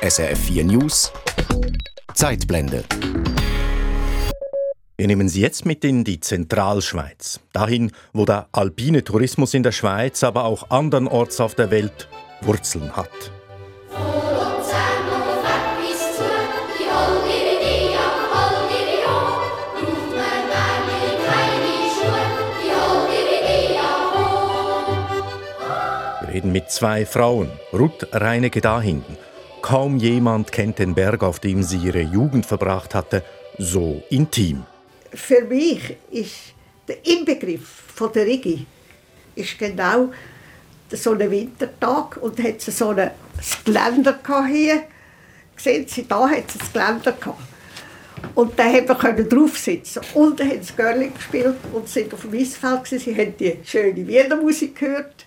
SRF 4 News Zeitblende. Wir nehmen Sie jetzt mit in die Zentralschweiz. Dahin, wo der alpine Tourismus in der Schweiz, aber auch andernorts auf der Welt Wurzeln hat. Wir reden mit zwei Frauen, Ruth Reinecke da hinten. Kaum jemand kennt den Berg, auf dem sie ihre Jugend verbracht hatte, so intim für mich ist der Inbegriff von der Rigi ist genau so ein Wintertag und hat so ein Geländer hier. Sehen Sie, da hat es ein Geländer gehabt. Und da haben wir drauf sitzen. Und dann haben sie Görling gespielt und sind auf dem Eisfeld. Sie haben die schöne Wienermusik gehört.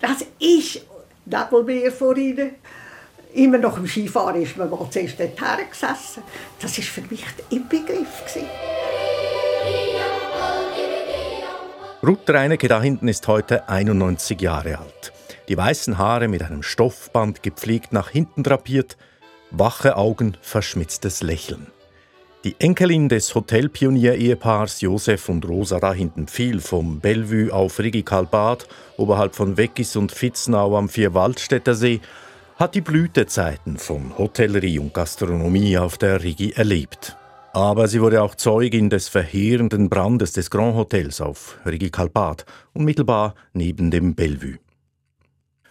Das ist Nebelmeer vor ihnen. Immer noch im Skifahren ist man mal zuerst dort gesessen. Das war für mich der. Gewesen. Ruth Reinecke da hinten ist heute 91 Jahre alt. Die weißen Haare mit einem Stoffband gepflegt nach hinten drapiert, wache Augen, verschmitztes Lächeln. Die Enkelin des Hotelpionier-Ehepaars Josef und Rosa da hinten fiel vom Bellevue auf Rigikalbad oberhalb von Weggis und Vitznau am Vierwaldstätter See hat die Blütezeiten von Hotellerie und Gastronomie auf der Rigi erlebt. Aber sie wurde auch Zeugin des verheerenden Brandes des Grand Hotels auf Rigi Kalpat, unmittelbar neben dem Bellevue.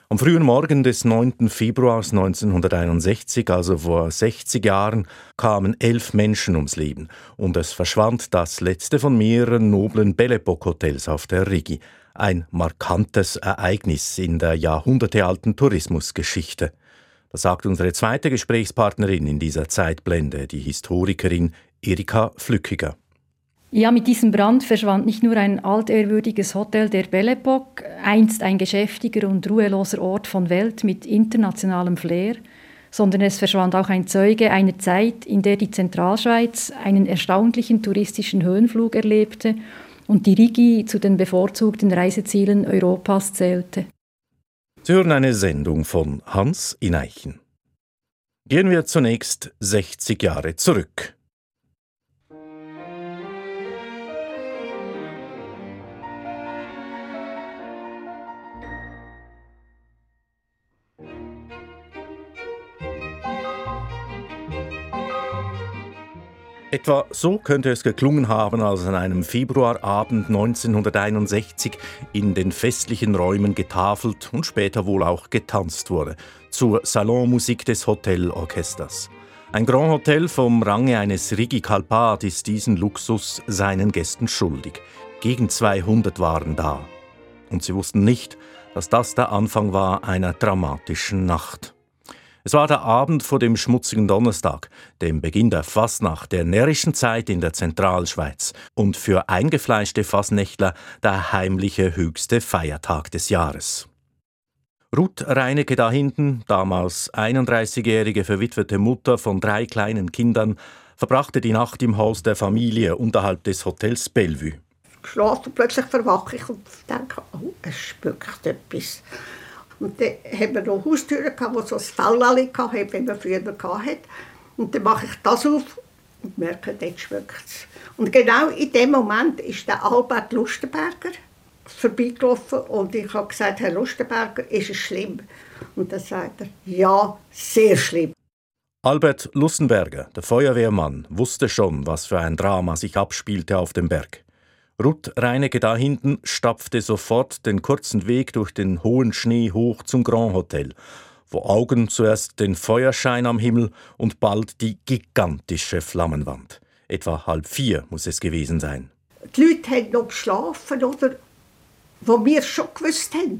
Am frühen Morgen des 9. Februars 1961, also vor 60 Jahren, kamen elf Menschen ums Leben und es verschwand das letzte von mehreren noblen Belle Epoque Hotels auf der Rigi. Ein markantes Ereignis in der jahrhundertealten Tourismusgeschichte. Das sagt unsere zweite Gesprächspartnerin in dieser Zeitblende, die Historikerin Erika Flückiger. Ja, mit diesem Brand verschwand nicht nur ein altehrwürdiges Hotel der Belle Epoque, einst ein geschäftiger und ruheloser Ort von Welt mit internationalem Flair, sondern es verschwand auch ein Zeuge einer Zeit, in der die Zentralschweiz einen erstaunlichen touristischen Höhenflug erlebte und die Rigi zu den bevorzugten Reisezielen Europas zählte. Sie hören eine Sendung von Hans Ineichen. Gehen wir zunächst 60 Jahre zurück. Etwa so könnte es geklungen haben, als an einem Februarabend 1961 in den festlichen Räumen getafelt und später wohl auch getanzt wurde, zur Salonmusik des Hotelorchesters. Ein Grand Hotel vom Range eines Rigi Kalpat ist diesen Luxus seinen Gästen schuldig. Gegen 200 waren da. Und sie wussten nicht, dass das der Anfang war einer dramatischen Nacht. Es war der Abend vor dem schmutzigen Donnerstag, dem Beginn der Fastnacht der närrischen Zeit in der Zentralschweiz und für eingefleischte Fassnächtler der heimliche höchste Feiertag des Jahres. Ruth Reinecke da hinten, damals 31-jährige verwitwete Mutter von drei kleinen Kindern, verbrachte die Nacht im Haus der Familie unterhalb des Hotels Bellevue. Schlafe und plötzlich verwache ich und denke, oh, es spückt etwas. Und dann haben wir noch Haustüren, die so ein Fellali hatten, wie man früher hatte. Und dann mache ich das auf und merke, dort schmeckt es. Und genau in dem Moment ist der Albert Lustenberger vorbeigelaufen und ich habe gesagt, Herr Lustenberger, ist es schlimm? Und dann sagt er, ja, sehr schlimm. Albert Lustenberger, der Feuerwehrmann, wusste schon, was für ein Drama sich abspielte auf dem Berg. Ruth Reinecke da hinten stapfte sofort den kurzen Weg durch den hohen Schnee hoch zum Grand Hotel, wo Augen zuerst den Feuerschein am Himmel und bald die gigantische Flammenwand. Etwa halb vier muss es gewesen sein. Die Leute haben noch geschlafen, oder? Wo wir schon gewusst haben.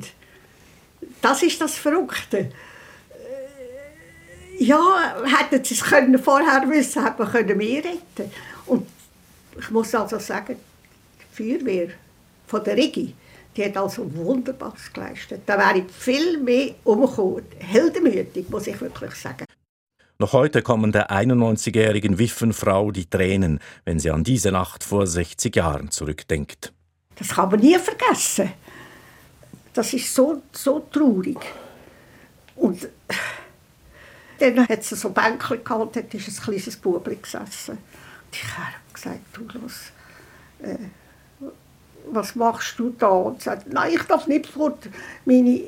Das ist das Verrückte. Äh, ja, hätten sie es vorher wissen hätten wir können retten Und ich muss also sagen, Feuerwehr von der Rigi, die hat also Wunderbares geleistet. Da wäre viel mehr umgekommen. Heldenmütig, muss ich wirklich sagen. Noch heute kommen der 91-jährigen Wiffenfrau die Tränen, wenn sie an diese Nacht vor 60 Jahren zurückdenkt. Das kann man nie vergessen. Das ist so, so traurig. Und dann hat sie so Bänkchen gehabt, dort ist ein kleines Bubli gesessen. Und ich habe gesagt, du los, äh, was machst du da? Und sagt, nein, ich darf nicht fort. Meine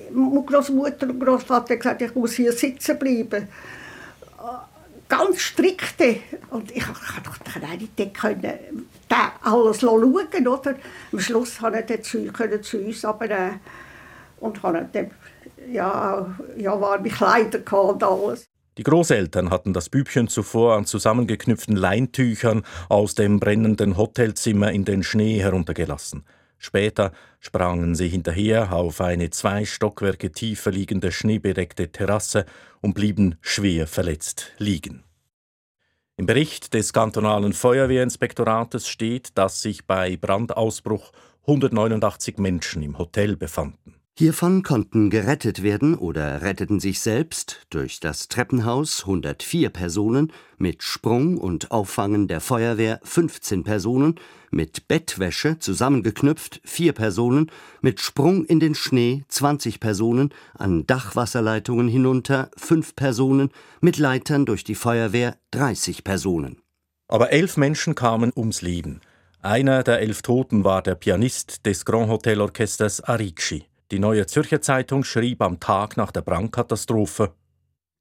Großmutter und Großvater haben gesagt, ich muss hier sitzen bleiben. Ganz strikte. Und ich konnte doch nicht können, alles schauen, oder? Am Schluss konnte er zu, zu uns äh, und konnte ja, ja, warme Kleider und alles. Die Großeltern hatten das Bübchen zuvor an zusammengeknüpften Leintüchern aus dem brennenden Hotelzimmer in den Schnee heruntergelassen. Später sprangen sie hinterher auf eine zwei Stockwerke tiefer liegende schneebedeckte Terrasse und blieben schwer verletzt liegen. Im Bericht des kantonalen Feuerwehrinspektorates steht, dass sich bei Brandausbruch 189 Menschen im Hotel befanden. Hiervon konnten gerettet werden oder retteten sich selbst durch das Treppenhaus 104 Personen, mit Sprung und Auffangen der Feuerwehr 15 Personen, mit Bettwäsche zusammengeknüpft 4 Personen, mit Sprung in den Schnee 20 Personen, an Dachwasserleitungen hinunter 5 Personen, mit Leitern durch die Feuerwehr 30 Personen. Aber elf Menschen kamen ums Leben. Einer der elf Toten war der Pianist des Grand Hotel Orchesters Arici. Die Neue Zürcher Zeitung schrieb am Tag nach der Brandkatastrophe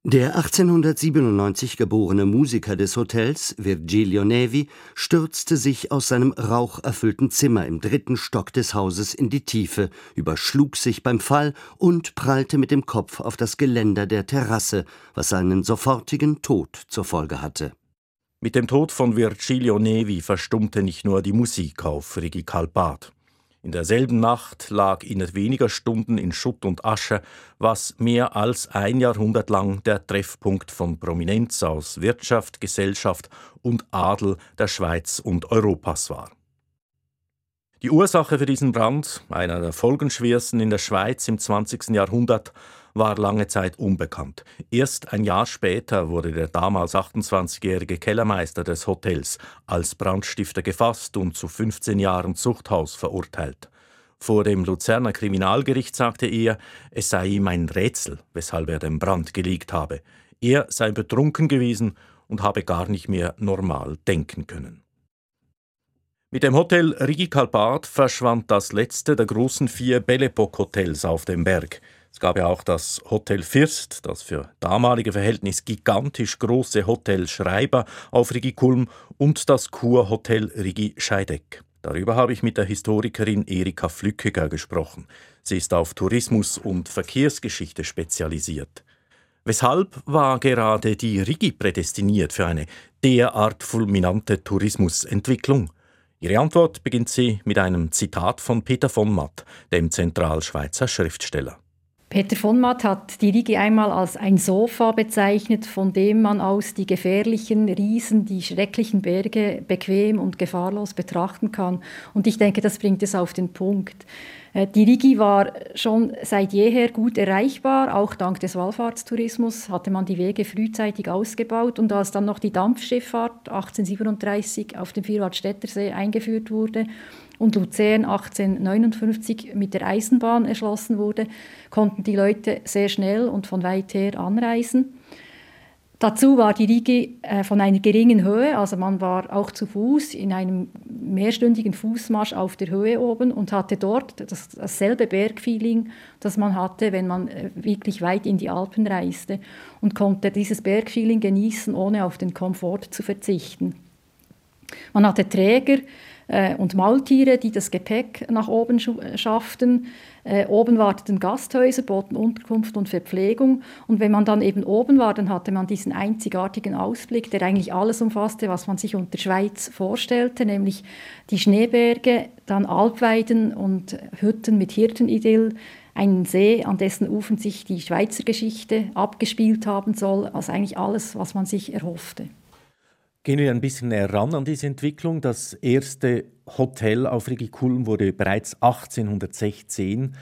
Der 1897 geborene Musiker des Hotels, Virgilio Nevi, stürzte sich aus seinem raucherfüllten Zimmer im dritten Stock des Hauses in die Tiefe, überschlug sich beim Fall und prallte mit dem Kopf auf das Geländer der Terrasse, was seinen sofortigen Tod zur Folge hatte. Mit dem Tod von Virgilio Nevi verstummte nicht nur die Musik auf Rigi Kalpat. In derselben Nacht lag innerhalb weniger Stunden in Schutt und Asche, was mehr als ein Jahrhundert lang der Treffpunkt von Prominenz aus Wirtschaft, Gesellschaft und Adel der Schweiz und Europas war. Die Ursache für diesen Brand, einer der folgenschwersten in der Schweiz im 20. Jahrhundert, war lange Zeit unbekannt. Erst ein Jahr später wurde der damals 28-jährige Kellermeister des Hotels als Brandstifter gefasst und zu 15 Jahren Zuchthaus verurteilt. Vor dem Luzerner Kriminalgericht sagte er, es sei ihm ein Rätsel, weshalb er den Brand gelegt habe. Er sei betrunken gewesen und habe gar nicht mehr normal denken können. Mit dem Hotel Rigi Kalpat verschwand das letzte der großen vier Bellepok-Hotels auf dem Berg. Es gab ja auch das Hotel First, das für damalige Verhältnisse gigantisch große Hotel Schreiber auf Rigi Kulm und das Kurhotel Rigi Scheideck. Darüber habe ich mit der Historikerin Erika Flückiger gesprochen. Sie ist auf Tourismus und Verkehrsgeschichte spezialisiert. Weshalb war gerade die Rigi prädestiniert für eine derart fulminante Tourismusentwicklung? Ihre Antwort beginnt sie mit einem Zitat von Peter von Matt, dem Zentralschweizer Schriftsteller. Peter von Matt hat die Rigi einmal als ein Sofa bezeichnet, von dem man aus die gefährlichen Riesen, die schrecklichen Berge bequem und gefahrlos betrachten kann. Und ich denke, das bringt es auf den Punkt. Äh, die Rigi war schon seit jeher gut erreichbar, auch dank des Wallfahrtstourismus hatte man die Wege frühzeitig ausgebaut und als dann noch die Dampfschifffahrt 1837 auf dem Vierwaldstättersee eingeführt wurde, und Luzern 1859 mit der Eisenbahn erschlossen wurde, konnten die Leute sehr schnell und von weit her anreisen. Dazu war die Rigi äh, von einer geringen Höhe, also man war auch zu Fuß in einem mehrstündigen Fußmarsch auf der Höhe oben und hatte dort das, dasselbe Bergfeeling, das man hatte, wenn man äh, wirklich weit in die Alpen reiste und konnte dieses Bergfeeling genießen, ohne auf den Komfort zu verzichten. Man hatte Träger, äh, und Maultiere, die das Gepäck nach oben schafften. Äh, oben warteten Gasthäuser, boten Unterkunft und Verpflegung. Und wenn man dann eben oben war, dann hatte man diesen einzigartigen Ausblick, der eigentlich alles umfasste, was man sich unter Schweiz vorstellte, nämlich die Schneeberge, dann Alpweiden und Hütten mit Hirtenidyll, einen See, an dessen Ufern sich die Schweizer Geschichte abgespielt haben soll, also eigentlich alles, was man sich erhoffte. Gehen wir ein bisschen näher ran an diese Entwicklung. Das erste Hotel auf Rigikulm wurde bereits 1816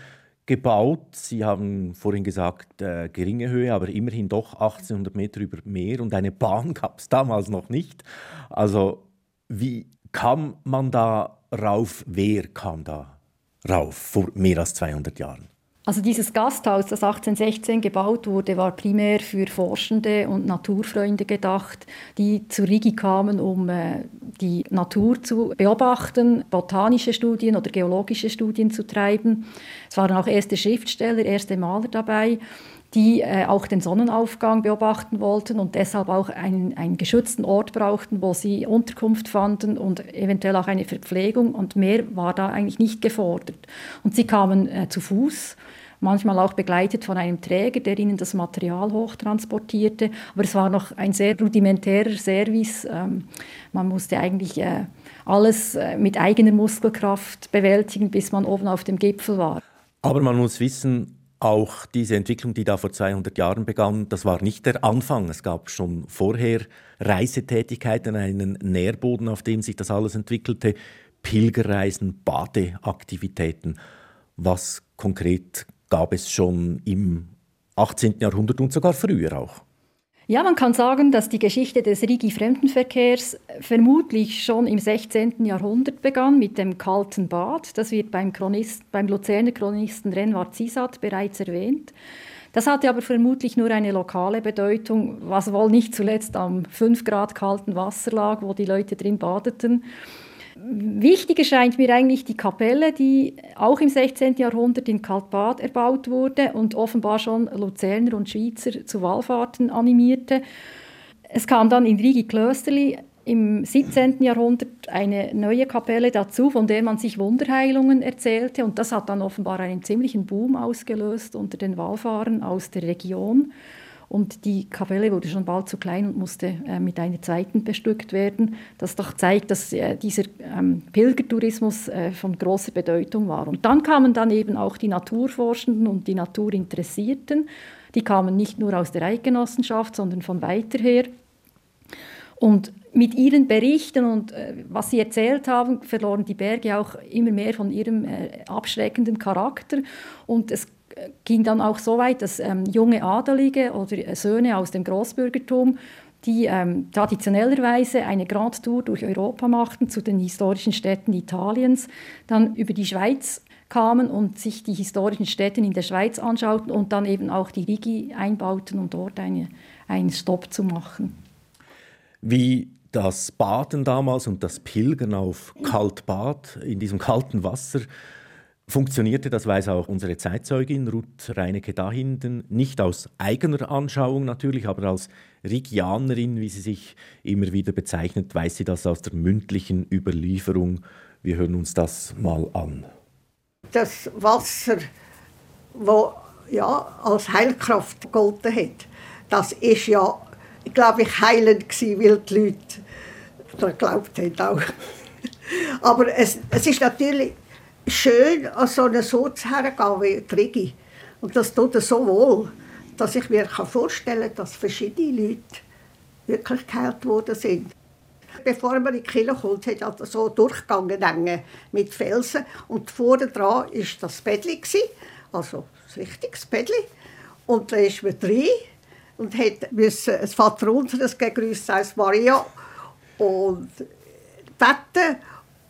gebaut. Sie haben vorhin gesagt, äh, geringe Höhe, aber immerhin doch 1800 Meter über Meer und eine Bahn gab es damals noch nicht. Also wie kam man da rauf? Wer kam da rauf vor mehr als 200 Jahren? Also dieses Gasthaus, das 1816 gebaut wurde, war primär für Forschende und Naturfreunde gedacht, die zu Rigi kamen, um äh, die Natur zu beobachten, botanische Studien oder geologische Studien zu treiben. Es waren auch erste Schriftsteller, erste Maler dabei die äh, auch den Sonnenaufgang beobachten wollten und deshalb auch einen, einen geschützten Ort brauchten, wo sie Unterkunft fanden und eventuell auch eine Verpflegung. Und mehr war da eigentlich nicht gefordert. Und sie kamen äh, zu Fuß manchmal auch begleitet von einem Träger, der ihnen das Material hochtransportierte. Aber es war noch ein sehr rudimentärer Service. Ähm, man musste eigentlich äh, alles äh, mit eigener Muskelkraft bewältigen, bis man oben auf dem Gipfel war. Aber man muss wissen, auch diese Entwicklung, die da vor 200 Jahren begann, das war nicht der Anfang. Es gab schon vorher Reisetätigkeiten, einen Nährboden, auf dem sich das alles entwickelte, Pilgerreisen, Badeaktivitäten. Was konkret gab es schon im 18. Jahrhundert und sogar früher auch? Ja, man kann sagen, dass die Geschichte des Rigi-Fremdenverkehrs vermutlich schon im 16. Jahrhundert begann mit dem Kalten Bad. Das wird beim, Chronist, beim Luzerner Chronisten Renward Zisat bereits erwähnt. Das hatte aber vermutlich nur eine lokale Bedeutung, was wohl nicht zuletzt am 5 Grad kalten Wasser lag, wo die Leute drin badeten. Wichtig erscheint mir eigentlich die Kapelle, die auch im 16. Jahrhundert in Kaltbad erbaut wurde und offenbar schon Luzerner und Schweizer zu Wallfahrten animierte. Es kam dann in Rigi Klösterli im 17. Jahrhundert eine neue Kapelle dazu, von der man sich Wunderheilungen erzählte. Und das hat dann offenbar einen ziemlichen Boom ausgelöst unter den Wallfahrern aus der Region. Und die Kapelle wurde schon bald zu klein und musste äh, mit einer zweiten bestückt werden. Das doch zeigt, dass äh, dieser ähm, Pilgertourismus äh, von großer Bedeutung war. Und dann kamen dann eben auch die Naturforschenden und die Naturinteressierten. Die kamen nicht nur aus der Eidgenossenschaft, sondern von weiter her. Und mit ihren Berichten und äh, was sie erzählt haben, verloren die Berge auch immer mehr von ihrem äh, abschreckenden Charakter. Und es ging dann auch so weit, dass ähm, junge Adelige oder Söhne aus dem Großbürgertum die ähm, traditionellerweise eine Grand Tour durch Europa machten zu den historischen Städten Italiens, dann über die Schweiz kamen und sich die historischen Städte in der Schweiz anschauten und dann eben auch die Rigi einbauten, um dort eine, einen Stopp zu machen. Wie das Baden damals und das Pilgern auf Kaltbad in diesem kalten Wasser funktionierte, das weiß auch unsere Zeitzeugin Ruth Reinecke dahinten, nicht aus eigener Anschauung natürlich, aber als Rigianerin, wie sie sich immer wieder bezeichnet, weiß sie das aus der mündlichen Überlieferung. Wir hören uns das mal an. Das Wasser, wo ja als Heilkraft gegolten hat, das ist ja, glaube ich, heilend gewesen, weil die Leute daran geglaubt haben auch. Aber es, es ist natürlich schön an so einen Sitz hergehen wie Trigi. Und das tut er so wohl, dass ich mir vorstellen kann, dass verschiedene Leute wirklich geheilt worden sind. Bevor man in die Kirche kommt, hat er so durchgegangen mit Felsen. Und vorne dran war das Bettli, also ein richtiges Bettli. Und da ist man drin und hat müssen das Vater unseres gegrüßt heißt Maria und beten.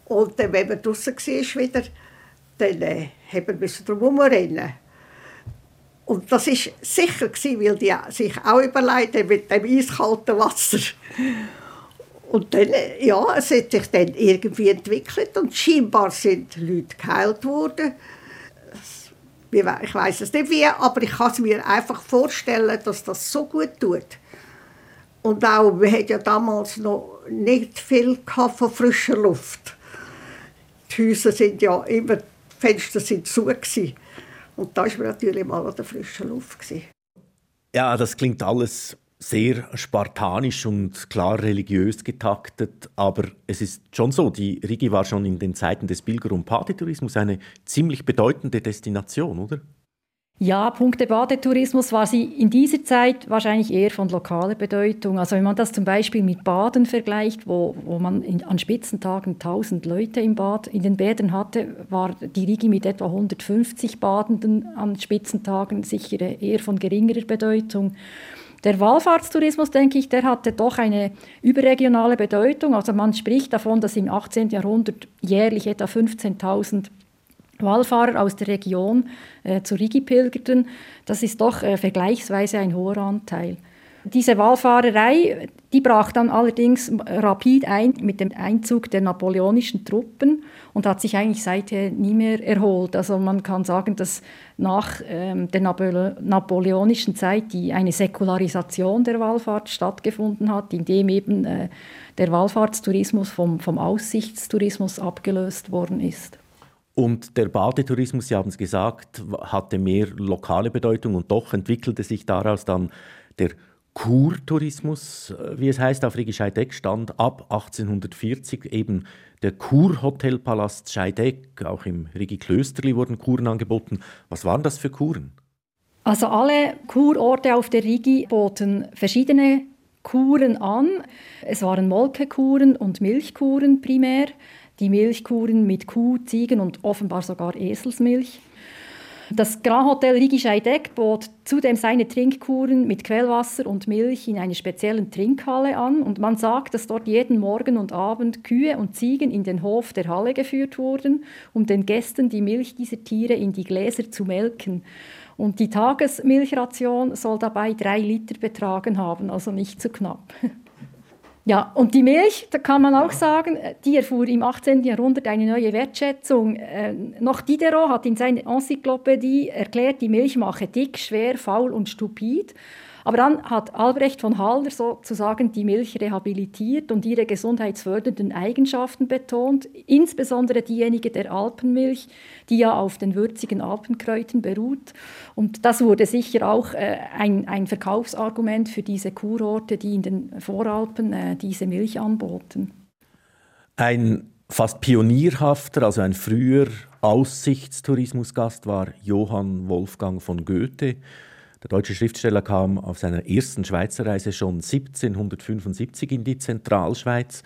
Und dann, wenn man draußen war, wieder, dann äh, haben wir drum rennen. Und das war sicher, gewesen, weil die sich auch überlegt haben mit dem eiskalten Wasser. Und dann, ja, es hat sich dann irgendwie entwickelt und scheinbar sind Leute geheilt worden. Ich weiß es nicht wie, aber ich kann es mir einfach vorstellen, dass das so gut tut. Und auch, wir hatten ja damals noch nicht viel von frischer Luft. Die Häuser sind ja immer Fenster sind zu. Gewesen. Und da war man natürlich mal an der frischen Luft. Gewesen. Ja, das klingt alles sehr spartanisch und klar religiös getaktet, aber es ist schon so, die Rigi war schon in den Zeiten des Pilger- und Partytourismus eine ziemlich bedeutende Destination, oder? Ja, Punkte Badetourismus war sie in dieser Zeit wahrscheinlich eher von lokaler Bedeutung. Also wenn man das zum Beispiel mit Baden vergleicht, wo, wo man in, an Spitzentagen 1000 Leute im Bad, in den Bädern hatte, war die Rigi mit etwa 150 Badenden an Spitzentagen sicher eher von geringerer Bedeutung. Der Wallfahrtstourismus, denke ich, der hatte doch eine überregionale Bedeutung. Also man spricht davon, dass im 18. Jahrhundert jährlich etwa 15.000 Wallfahrer aus der Region äh, zur Rigi pilgerten. Das ist doch äh, vergleichsweise ein hoher Anteil. Diese Wallfahrerei, die brach dann allerdings rapid ein mit dem Einzug der napoleonischen Truppen und hat sich eigentlich seither nie mehr erholt. Also man kann sagen, dass nach ähm, der napoleonischen Zeit die eine Säkularisation der Wallfahrt stattgefunden hat, indem eben äh, der Wallfahrtstourismus vom, vom Aussichtstourismus abgelöst worden ist. Und der Badetourismus, Sie haben es gesagt, hatte mehr lokale Bedeutung und doch entwickelte sich daraus dann der Kurtourismus, äh, wie es heißt, auf Rigi stand ab 1840 eben der Kurhotelpalast Scheideck. Auch im Rigi Klösterli wurden Kuren angeboten. Was waren das für Kuren? Also alle Kurorte auf der Rigi boten verschiedene Kuren an. Es waren Molkekuren und Milchkuren primär. Die Milchkuren mit Kuh, Ziegen und offenbar sogar Eselsmilch. Das Grand Hotel Rigi Scheideck bot zudem seine Trinkkuren mit Quellwasser und Milch in einer speziellen Trinkhalle an und man sagt, dass dort jeden Morgen und Abend Kühe und Ziegen in den Hof der Halle geführt wurden, um den Gästen die Milch dieser Tiere in die Gläser zu melken. Und die Tagesmilchration soll dabei drei Liter betragen haben, also nicht zu knapp. Ja, und die Milch, da kann man auch sagen, die erfuhr im 18. Jahrhundert eine neue Wertschätzung. Äh, noch Diderot hat in seiner Enzyklopädie erklärt, die Milch mache dick, schwer, faul und stupid. Aber dann hat Albrecht von Haller sozusagen die Milch rehabilitiert und ihre gesundheitsfördernden Eigenschaften betont, insbesondere diejenige der Alpenmilch, die ja auf den würzigen Alpenkräutern beruht. Und das wurde sicher auch äh, ein, ein Verkaufsargument für diese Kurorte, die in den Voralpen äh, diese Milch anboten. Ein fast pionierhafter, also ein früher Aussichtstourismusgast war Johann Wolfgang von Goethe. Der deutsche Schriftsteller kam auf seiner ersten Schweizer Reise schon 1775 in die Zentralschweiz.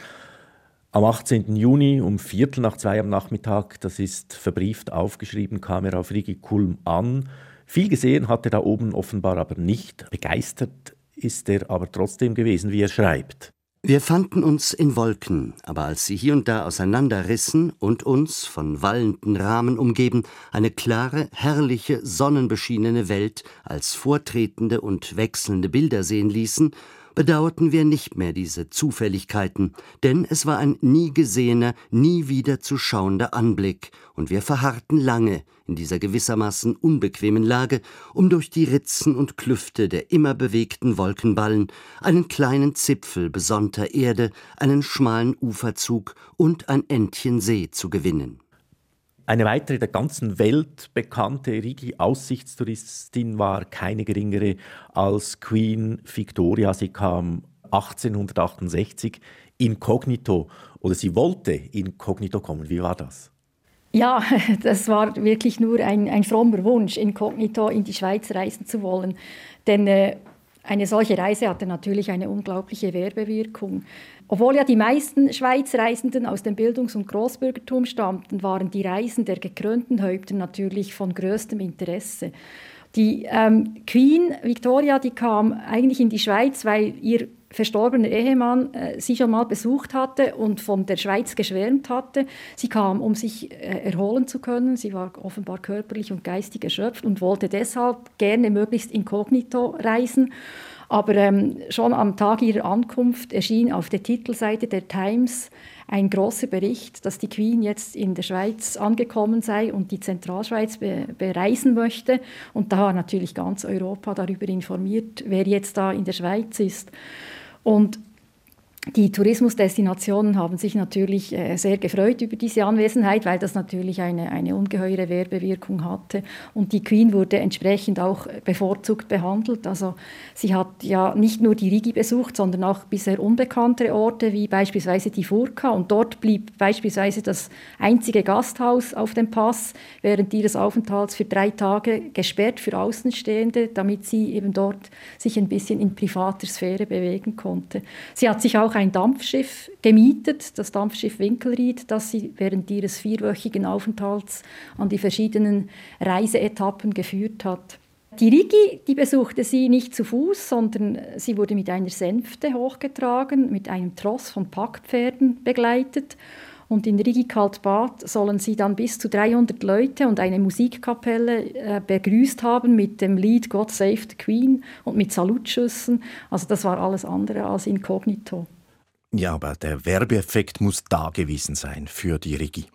Am 18. Juni um Viertel nach zwei am Nachmittag, das ist verbrieft aufgeschrieben, kam er auf Rigi Kulm an. Viel gesehen hat er da oben offenbar aber nicht. Begeistert ist er aber trotzdem gewesen, wie er schreibt. Wir fanden uns in Wolken, aber als sie hier und da auseinanderrissen und uns, von wallenden Rahmen umgeben, eine klare, herrliche, sonnenbeschienene Welt als vortretende und wechselnde Bilder sehen ließen, bedauerten wir nicht mehr diese Zufälligkeiten, denn es war ein nie gesehener, nie wieder zu schauender Anblick, und wir verharrten lange in dieser gewissermaßen unbequemen Lage, um durch die Ritzen und Klüfte der immer bewegten Wolkenballen einen kleinen Zipfel besonnter Erde, einen schmalen Uferzug und ein Entchen See zu gewinnen. Eine weitere der ganzen Welt bekannte Rigi-Aussichtstouristin war keine geringere als Queen Victoria. Sie kam 1868 inkognito oder sie wollte inkognito kommen. Wie war das? Ja, das war wirklich nur ein, ein frommer Wunsch, inkognito in die Schweiz reisen zu wollen. Denn äh, eine solche Reise hatte natürlich eine unglaubliche Werbewirkung. Obwohl ja die meisten Schweizreisenden aus dem Bildungs- und Großbürgertum stammten, waren die Reisen der gekrönten Häupter natürlich von größtem Interesse. Die ähm, Queen Victoria, die kam eigentlich in die Schweiz, weil ihr verstorbener Ehemann äh, sie schon mal besucht hatte und von der Schweiz geschwärmt hatte. Sie kam, um sich äh, erholen zu können. Sie war offenbar körperlich und geistig erschöpft und wollte deshalb gerne möglichst inkognito reisen. Aber ähm, schon am Tag ihrer Ankunft erschien auf der Titelseite der Times ein großer Bericht, dass die Queen jetzt in der Schweiz angekommen sei und die Zentralschweiz be bereisen möchte. Und da war natürlich ganz Europa darüber informiert, wer jetzt da in der Schweiz ist. Und die Tourismusdestinationen haben sich natürlich äh, sehr gefreut über diese Anwesenheit, weil das natürlich eine, eine ungeheure Werbewirkung hatte. Und die Queen wurde entsprechend auch bevorzugt behandelt. Also sie hat ja nicht nur die Rigi besucht, sondern auch bisher unbekannte Orte wie beispielsweise die Furka. Und dort blieb beispielsweise das einzige Gasthaus auf dem Pass während ihres Aufenthalts für drei Tage gesperrt für Außenstehende, damit sie eben dort sich ein bisschen in privater Sphäre bewegen konnte. Sie hat sich auch ein Dampfschiff gemietet, das Dampfschiff Winkelried, das sie während ihres vierwöchigen Aufenthalts an die verschiedenen Reiseetappen geführt hat. Die Rigi, die besuchte sie nicht zu Fuß, sondern sie wurde mit einer Sänfte hochgetragen, mit einem Tross von Packpferden begleitet. Und in Rigi Kaltbad sollen sie dann bis zu 300 Leute und eine Musikkapelle äh, begrüßt haben mit dem Lied God Save the Queen und mit Salutschüssen. Also das war alles andere als inkognito. Ja, aber der Werbeeffekt muss da gewesen sein für die Rigi.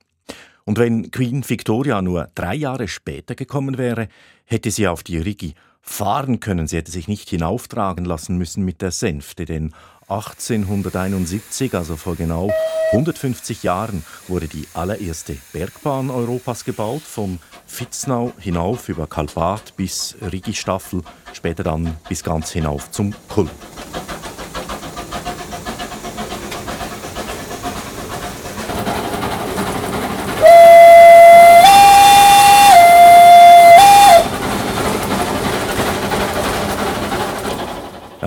Und wenn Queen Victoria nur drei Jahre später gekommen wäre, hätte sie auf die Rigi fahren können. Sie hätte sich nicht hinauftragen lassen müssen mit der Sänfte, denn 1871, also vor genau 150 Jahren, wurde die allererste Bergbahn Europas gebaut, von Vitznau hinauf über Kalbat bis Rigi-Staffel, später dann bis ganz hinauf zum Kulm.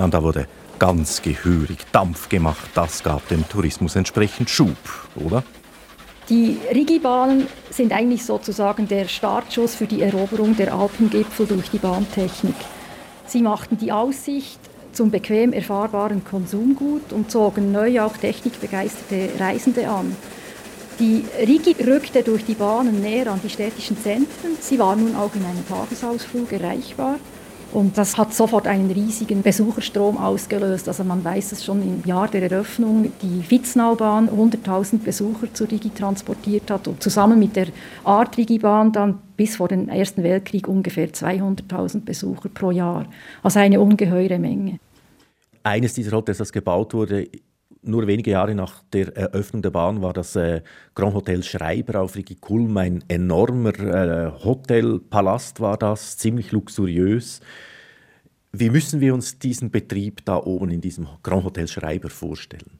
Und da wurde ganz gehörig Dampf gemacht. Das gab dem Tourismus entsprechend Schub, oder? Die Rigibahnen sind eigentlich sozusagen der Startschuss für die Eroberung der Alpengipfel durch die Bahntechnik. Sie machten die Aussicht zum bequem erfahrbaren Konsumgut und zogen neu auch technikbegeisterte Reisende an. Die Rigi rückte durch die Bahnen näher an die städtischen Zentren. Sie war nun auch in einem Tagesausflug erreichbar. Und das hat sofort einen riesigen Besucherstrom ausgelöst. Also man weiß es schon im Jahr der Eröffnung, die Vitznaubahn 100.000 Besucher zu Rigi transportiert hat und zusammen mit der Art Rigi-Bahn dann bis vor den Ersten Weltkrieg ungefähr 200.000 Besucher pro Jahr. Also eine ungeheure Menge. Eines dieser Hotels, das gebaut wurde, nur wenige Jahre nach der Eröffnung der Bahn war das äh, Grand Hotel Schreiber auf Rigi Kulm ein enormer äh, Hotelpalast war das, ziemlich luxuriös. Wie müssen wir uns diesen Betrieb da oben in diesem Grand Hotel Schreiber vorstellen?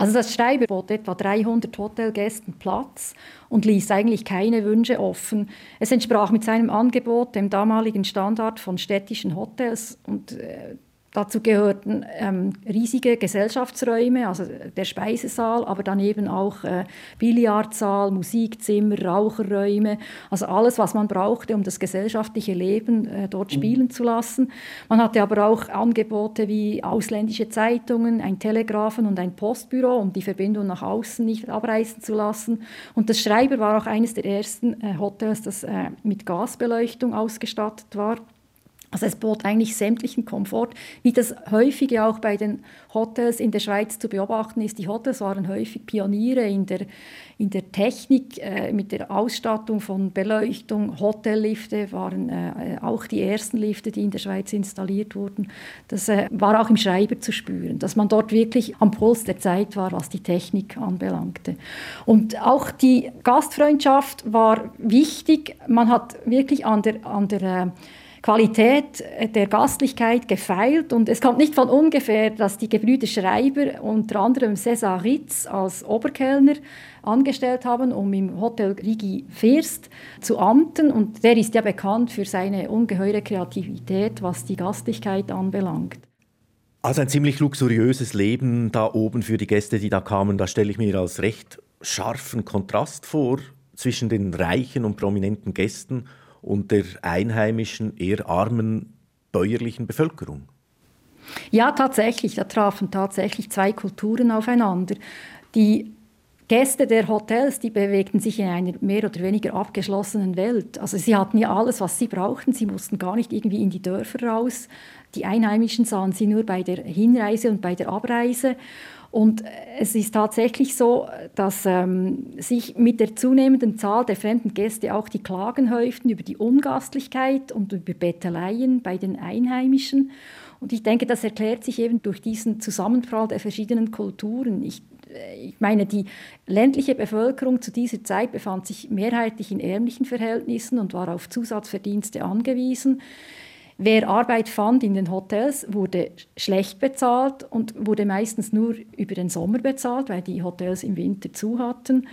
Also das Schreiber bot etwa 300 Hotelgästen Platz und ließ eigentlich keine Wünsche offen. Es entsprach mit seinem Angebot dem damaligen Standard von städtischen Hotels und äh, Dazu gehörten ähm, riesige Gesellschaftsräume, also der Speisesaal, aber daneben auch äh, Billardsaal, Musikzimmer, Raucherräume, also alles, was man brauchte, um das gesellschaftliche Leben äh, dort spielen zu lassen. Man hatte aber auch Angebote wie ausländische Zeitungen, ein Telegrafen und ein Postbüro, um die Verbindung nach außen nicht abreißen zu lassen. Und das Schreiber war auch eines der ersten äh, Hotels, das äh, mit Gasbeleuchtung ausgestattet war. Also es bot eigentlich sämtlichen Komfort, wie das häufig auch bei den Hotels in der Schweiz zu beobachten ist. Die Hotels waren häufig Pioniere in der, in der Technik, äh, mit der Ausstattung von Beleuchtung. Hotellifte waren äh, auch die ersten Lifte, die in der Schweiz installiert wurden. Das äh, war auch im Schreiber zu spüren, dass man dort wirklich am Puls der Zeit war, was die Technik anbelangte. Und auch die Gastfreundschaft war wichtig. Man hat wirklich an der, an der äh, Qualität der Gastlichkeit gefeilt. Und es kommt nicht von ungefähr, dass die Gebrüder Schreiber unter anderem César Ritz als Oberkellner angestellt haben, um im Hotel Rigi First zu amten. Und der ist ja bekannt für seine ungeheure Kreativität, was die Gastlichkeit anbelangt. Also ein ziemlich luxuriöses Leben da oben für die Gäste, die da kamen, da stelle ich mir als recht scharfen Kontrast vor zwischen den reichen und prominenten Gästen und der einheimischen, eher armen bäuerlichen Bevölkerung. Ja, tatsächlich, da trafen tatsächlich zwei Kulturen aufeinander. Die Gäste der Hotels, die bewegten sich in einer mehr oder weniger abgeschlossenen Welt. Also sie hatten ja alles, was sie brauchten. Sie mussten gar nicht irgendwie in die Dörfer raus. Die Einheimischen sahen sie nur bei der Hinreise und bei der Abreise. Und es ist tatsächlich so, dass ähm, sich mit der zunehmenden Zahl der fremden Gäste auch die Klagen häuften über die Ungastlichkeit und über Betteleien bei den Einheimischen. Und ich denke, das erklärt sich eben durch diesen Zusammenprall der verschiedenen Kulturen. Ich, äh, ich meine, die ländliche Bevölkerung zu dieser Zeit befand sich mehrheitlich in ärmlichen Verhältnissen und war auf Zusatzverdienste angewiesen. Wer Arbeit fand in den Hotels, wurde schlecht bezahlt und wurde meistens nur über den Sommer bezahlt, weil die Hotels im Winter zu hatten.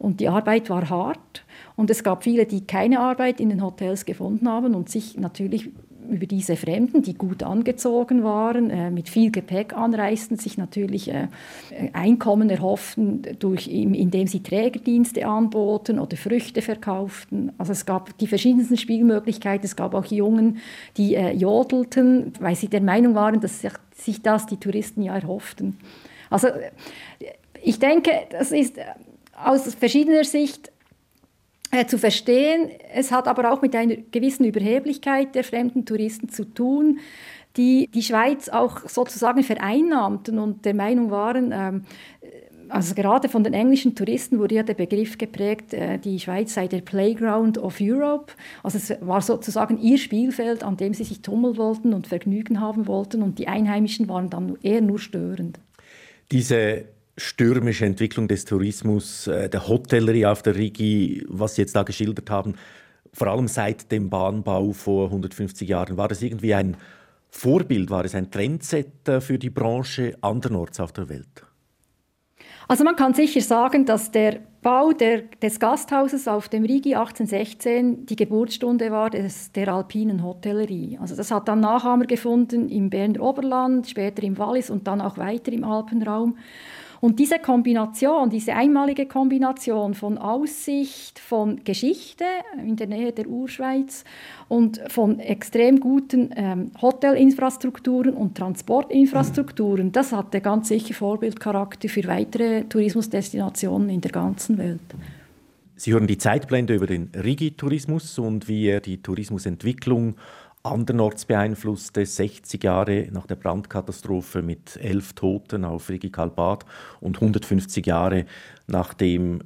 Und die Arbeit war hart. Und es gab viele, die keine Arbeit in den Hotels gefunden haben und sich natürlich über diese Fremden, die gut angezogen waren, äh, mit viel Gepäck anreisten, sich natürlich äh, Einkommen erhofften, durch, indem sie Trägerdienste anboten oder Früchte verkauften. Also es gab die verschiedensten Spielmöglichkeiten. Es gab auch Jungen, die äh, jodelten, weil sie der Meinung waren, dass sich, sich das die Touristen ja erhofften. Also ich denke, das ist aus verschiedener Sicht äh, zu verstehen. Es hat aber auch mit einer gewissen Überheblichkeit der fremden Touristen zu tun, die die Schweiz auch sozusagen vereinnahmten und der Meinung waren, ähm, also gerade von den englischen Touristen wurde ja der Begriff geprägt, äh, die Schweiz sei der Playground of Europe. Also es war sozusagen ihr Spielfeld, an dem sie sich tummeln wollten und Vergnügen haben wollten und die Einheimischen waren dann eher nur störend. Diese stürmische Entwicklung des Tourismus, äh, der Hotellerie auf der Rigi, was Sie jetzt da geschildert haben, vor allem seit dem Bahnbau vor 150 Jahren, war das irgendwie ein Vorbild, war es ein Trendsetter für die Branche andernorts auf der Welt? Also man kann sicher sagen, dass der Bau der, des Gasthauses auf dem Rigi 1816 die Geburtsstunde war des, der alpinen Hotellerie. Also das hat dann Nachahmer gefunden im Berner Oberland, später im Wallis und dann auch weiter im Alpenraum. Und diese Kombination, diese einmalige Kombination von Aussicht, von Geschichte in der Nähe der Urschweiz und von extrem guten ähm, Hotelinfrastrukturen und Transportinfrastrukturen, das hatte ganz sicher Vorbildcharakter für weitere Tourismusdestinationen in der ganzen Welt. Sie hören die Zeitblende über den Rigi-Tourismus und wie er die Tourismusentwicklung andernorts beeinflusste, 60 Jahre nach der Brandkatastrophe mit elf Toten auf Rigi Kalbad und 150 Jahre nachdem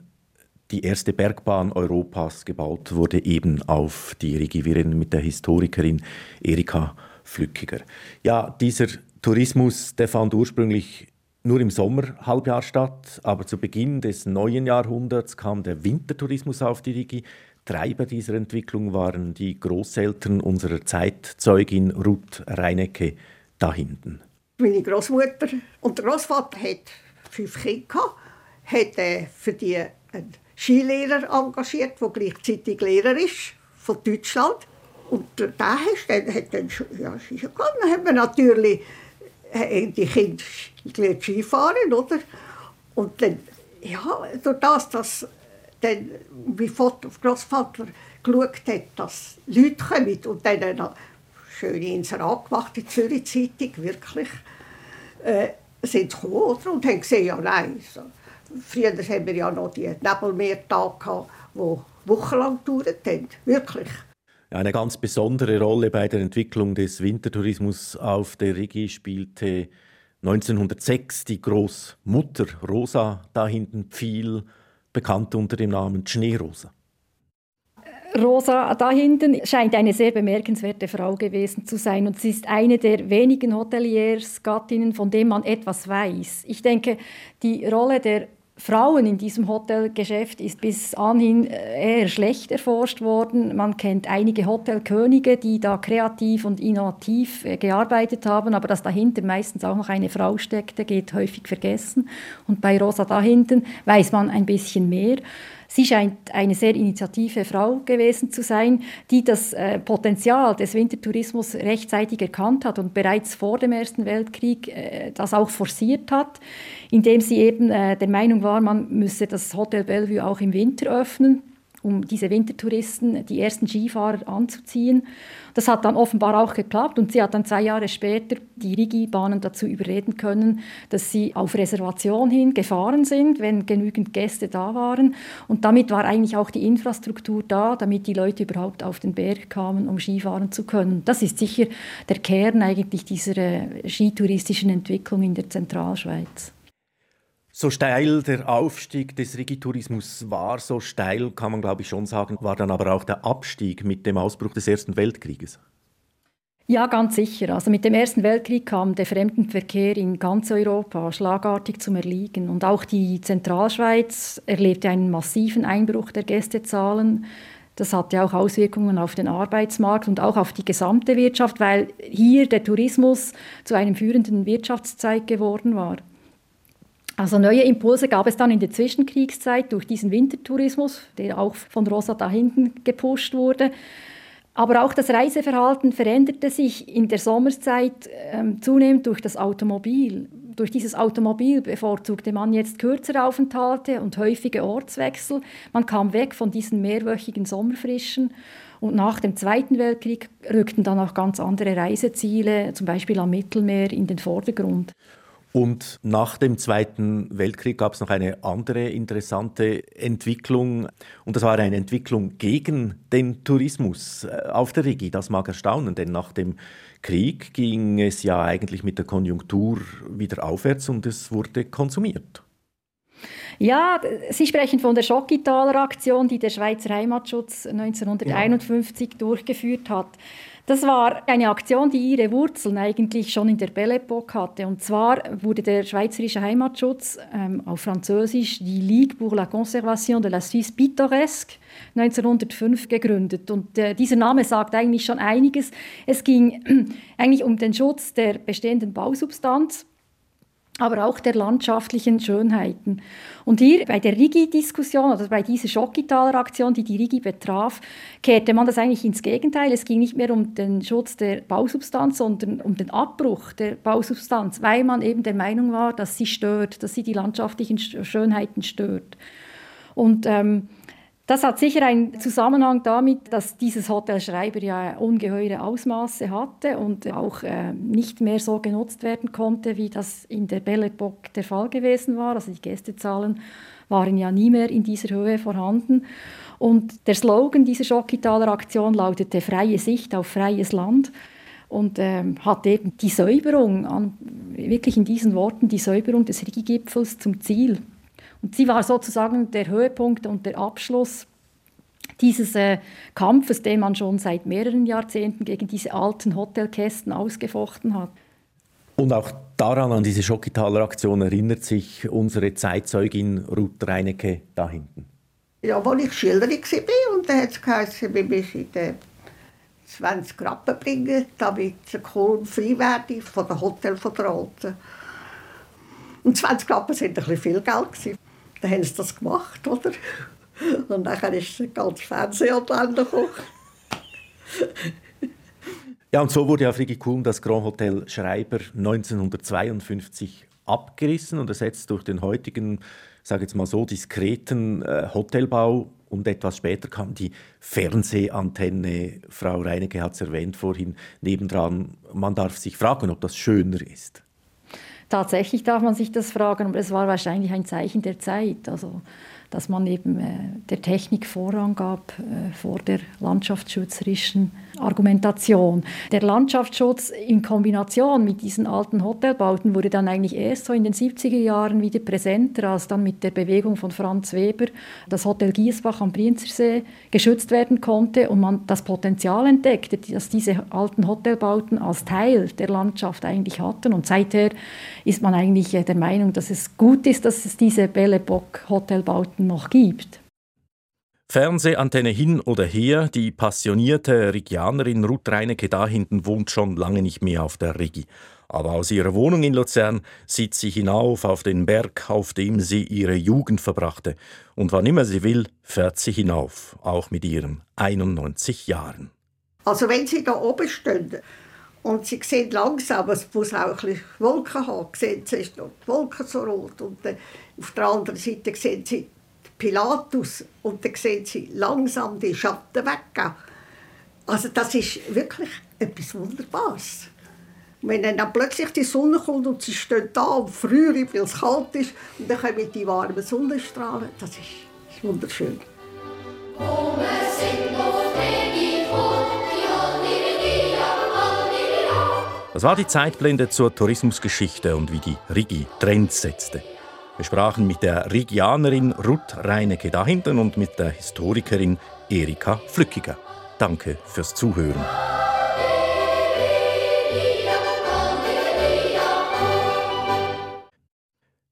die erste Bergbahn Europas gebaut wurde, eben auf die Rigi. Reden mit der Historikerin Erika Flückiger. Ja, dieser Tourismus, der fand ursprünglich nur im Sommerhalbjahr statt, aber zu Beginn des neuen Jahrhunderts kam der Wintertourismus auf die Rigi. Treiber dieser Entwicklung waren die Großeltern unserer Zeitzeugin Ruth Reinecke da hinten. Meine Großmutter und der Großvater hat fünf Kinder, hat äh, für die einen Skilehrer engagiert, der gleichzeitig Lehrer ist von Deutschland. Und der hat dann, hat dann ja, gehabt. Dann haben wir natürlich äh, die Kinder gelernt Skifahren, oder? Und dann, ja, durch das, dass dann mein Großvater geschaut hat, dass Leute kommen und dann eine schöne Inserat gemacht in Zürich Zeitung, wirklich, äh, sind sie gekommen und haben gesehen, ja nein, so. früher haben wir ja noch die Nebelmeertage gehabt, die wochenlang gedauert haben, wirklich. Eine ganz besondere Rolle bei der Entwicklung des Wintertourismus auf der Rigi spielte 1906 die Großmutter Rosa da hinten Pfiel, bekannt unter dem Namen Schneerosa. Rosa da hinten scheint eine sehr bemerkenswerte Frau gewesen zu sein und sie ist eine der wenigen Hoteliers, Gattinnen, von denen man etwas weiß. Ich denke, die Rolle der Frauen in diesem Hotelgeschäft ist bis anhin äh, eher schlecht erforscht worden. Man kennt einige Hotelkönige, die da kreativ und innovativ äh, gearbeitet haben, aber dass dahinter meistens auch noch eine Frau steckte, geht häufig vergessen. Und bei Rosa da hinten weiß man ein bisschen mehr. Sie scheint eine sehr initiative Frau gewesen zu sein, die das äh, Potenzial des Wintertourismus rechtzeitig erkannt hat und bereits vor dem Ersten Weltkrieg äh, das auch forciert hat, indem sie eben äh, der Meinung war, man müsse das Hotel Bellevue auch im Winter öffnen um diese Wintertouristen, die ersten Skifahrer anzuziehen. Das hat dann offenbar auch geklappt und sie hat dann zwei Jahre später die Rigi-Bahnen dazu überreden können, dass sie auf Reservation hin gefahren sind, wenn genügend Gäste da waren. Und damit war eigentlich auch die Infrastruktur da, damit die Leute überhaupt auf den Berg kamen, um Skifahren zu können. Das ist sicher der Kern eigentlich dieser äh, skitouristischen Entwicklung in der Zentralschweiz. So steil der Aufstieg des Rigitourismus war, so steil kann man glaube ich schon sagen, war dann aber auch der Abstieg mit dem Ausbruch des Ersten Weltkrieges. Ja, ganz sicher. Also mit dem Ersten Weltkrieg kam der Fremdenverkehr in ganz Europa schlagartig zum Erliegen. Und auch die Zentralschweiz erlebte einen massiven Einbruch der Gästezahlen. Das hatte auch Auswirkungen auf den Arbeitsmarkt und auch auf die gesamte Wirtschaft, weil hier der Tourismus zu einem führenden Wirtschaftszweig geworden war. Also neue Impulse gab es dann in der Zwischenkriegszeit durch diesen Wintertourismus, der auch von Rosa da hinten gepusht wurde. Aber auch das Reiseverhalten veränderte sich in der Sommerzeit äh, zunehmend durch das Automobil. Durch dieses Automobil bevorzugte man jetzt kürzere Aufenthalte und häufige Ortswechsel. Man kam weg von diesen mehrwöchigen Sommerfrischen. Und nach dem Zweiten Weltkrieg rückten dann auch ganz andere Reiseziele, zum Beispiel am Mittelmeer, in den Vordergrund. Und nach dem Zweiten Weltkrieg gab es noch eine andere interessante Entwicklung. Und das war eine Entwicklung gegen den Tourismus äh, auf der Rigi. Das mag erstaunen, denn nach dem Krieg ging es ja eigentlich mit der Konjunktur wieder aufwärts und es wurde konsumiert. Ja, Sie sprechen von der Schockitaler Aktion, die der Schweizer Heimatschutz 1951 ja. durchgeführt hat. Das war eine Aktion, die ihre Wurzeln eigentlich schon in der Belle Époque hatte. Und zwar wurde der Schweizerische Heimatschutz ähm, auf Französisch die Ligue pour la Conservation de la Suisse Pittoresque 1905 gegründet. Und äh, dieser Name sagt eigentlich schon einiges. Es ging äh, eigentlich um den Schutz der bestehenden Bausubstanz aber auch der landschaftlichen Schönheiten. Und hier bei der Rigi-Diskussion oder bei dieser Schockitaler Aktion, die die Rigi betraf, kehrte man das eigentlich ins Gegenteil. Es ging nicht mehr um den Schutz der Bausubstanz, sondern um den Abbruch der Bausubstanz, weil man eben der Meinung war, dass sie stört, dass sie die landschaftlichen Schönheiten stört. Und ähm, das hat sicher einen Zusammenhang damit, dass dieses Hotel Schreiber ja ungeheure Ausmaße hatte und auch äh, nicht mehr so genutzt werden konnte, wie das in der Belle Époque der Fall gewesen war. Also die Gästezahlen waren ja nie mehr in dieser Höhe vorhanden. Und der Slogan dieser Schockitaler Aktion lautete Freie Sicht auf freies Land und ähm, hat eben die Säuberung, an, wirklich in diesen Worten, die Säuberung des Rigi-Gipfels zum Ziel. Und sie war sozusagen der Höhepunkt und der Abschluss dieses äh, Kampfes, den man schon seit mehreren Jahrzehnten gegen diese alten Hotelkästen ausgefochten hat. Und auch daran, an diese Schockitaler Aktion, erinnert sich unsere Zeitzeugin Ruth Reinecke da hinten. Ja, als ich Schülerin war, und dann hat es geheißen, wir müssen 20 Rappen bringen, damit der Kohlen frei werde von dem Hotel von der Alten. Und 20 Rappen waren ein bisschen viel Geld. Dann haben sie das gemacht, oder? Und dann ist das ganze Fernsehen gekommen. Ja, und so wurde auf Rigikum das Grand Hotel Schreiber 1952 abgerissen und ersetzt durch den heutigen, sage jetzt mal so, diskreten äh, Hotelbau. Und etwas später kam die Fernsehantenne. Frau Reinecke hat es erwähnt vorhin, nebendran. Man darf sich fragen, ob das schöner ist. Tatsächlich darf man sich das fragen, aber es war wahrscheinlich ein Zeichen der Zeit. Also dass man eben äh, der Technik Vorrang gab äh, vor der landschaftsschützerischen Argumentation. Der Landschaftsschutz in Kombination mit diesen alten Hotelbauten wurde dann eigentlich erst so in den 70er Jahren wieder präsenter, als dann mit der Bewegung von Franz Weber das Hotel Giesbach am Brienzersee geschützt werden konnte und man das Potenzial entdeckte, dass diese alten Hotelbauten als Teil der Landschaft eigentlich hatten. Und seither ist man eigentlich äh, der Meinung, dass es gut ist, dass es diese Belle Époque Hotelbauten noch gibt. Fernsehantenne hin oder her, die passionierte Rigianerin Ruth Reinecke da hinten wohnt schon lange nicht mehr auf der Rigi. Aber aus ihrer Wohnung in Luzern sieht sie hinauf auf den Berg, auf dem sie ihre Jugend verbrachte. Und wann immer sie will, fährt sie hinauf, auch mit ihren 91 Jahren. Also wenn Sie da oben stehen und Sie sehen langsam, es muss auch ein bisschen Wolken haben, sehen Sie noch die Wolken so rot und auf der anderen Seite sehen Sie Pilatus und dann sehen sie langsam die Schatten weggehen. Also das ist wirklich etwas Wunderbares. wenn dann plötzlich die Sonne kommt und sie stehen da und frieren, weil es kalt ist, und dann kommen die warmen Sonnenstrahlen, das ist, ist wunderschön. Das war die Zeitblende zur Tourismusgeschichte und wie die Rigi Trends setzte. Wir sprachen mit der Rigianerin Ruth Reinecke dahinten und mit der Historikerin Erika Flückiger. Danke fürs Zuhören.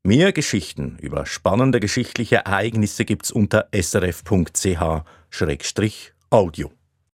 Mehr Geschichten über spannende geschichtliche Ereignisse gibt's unter srf.ch-audio.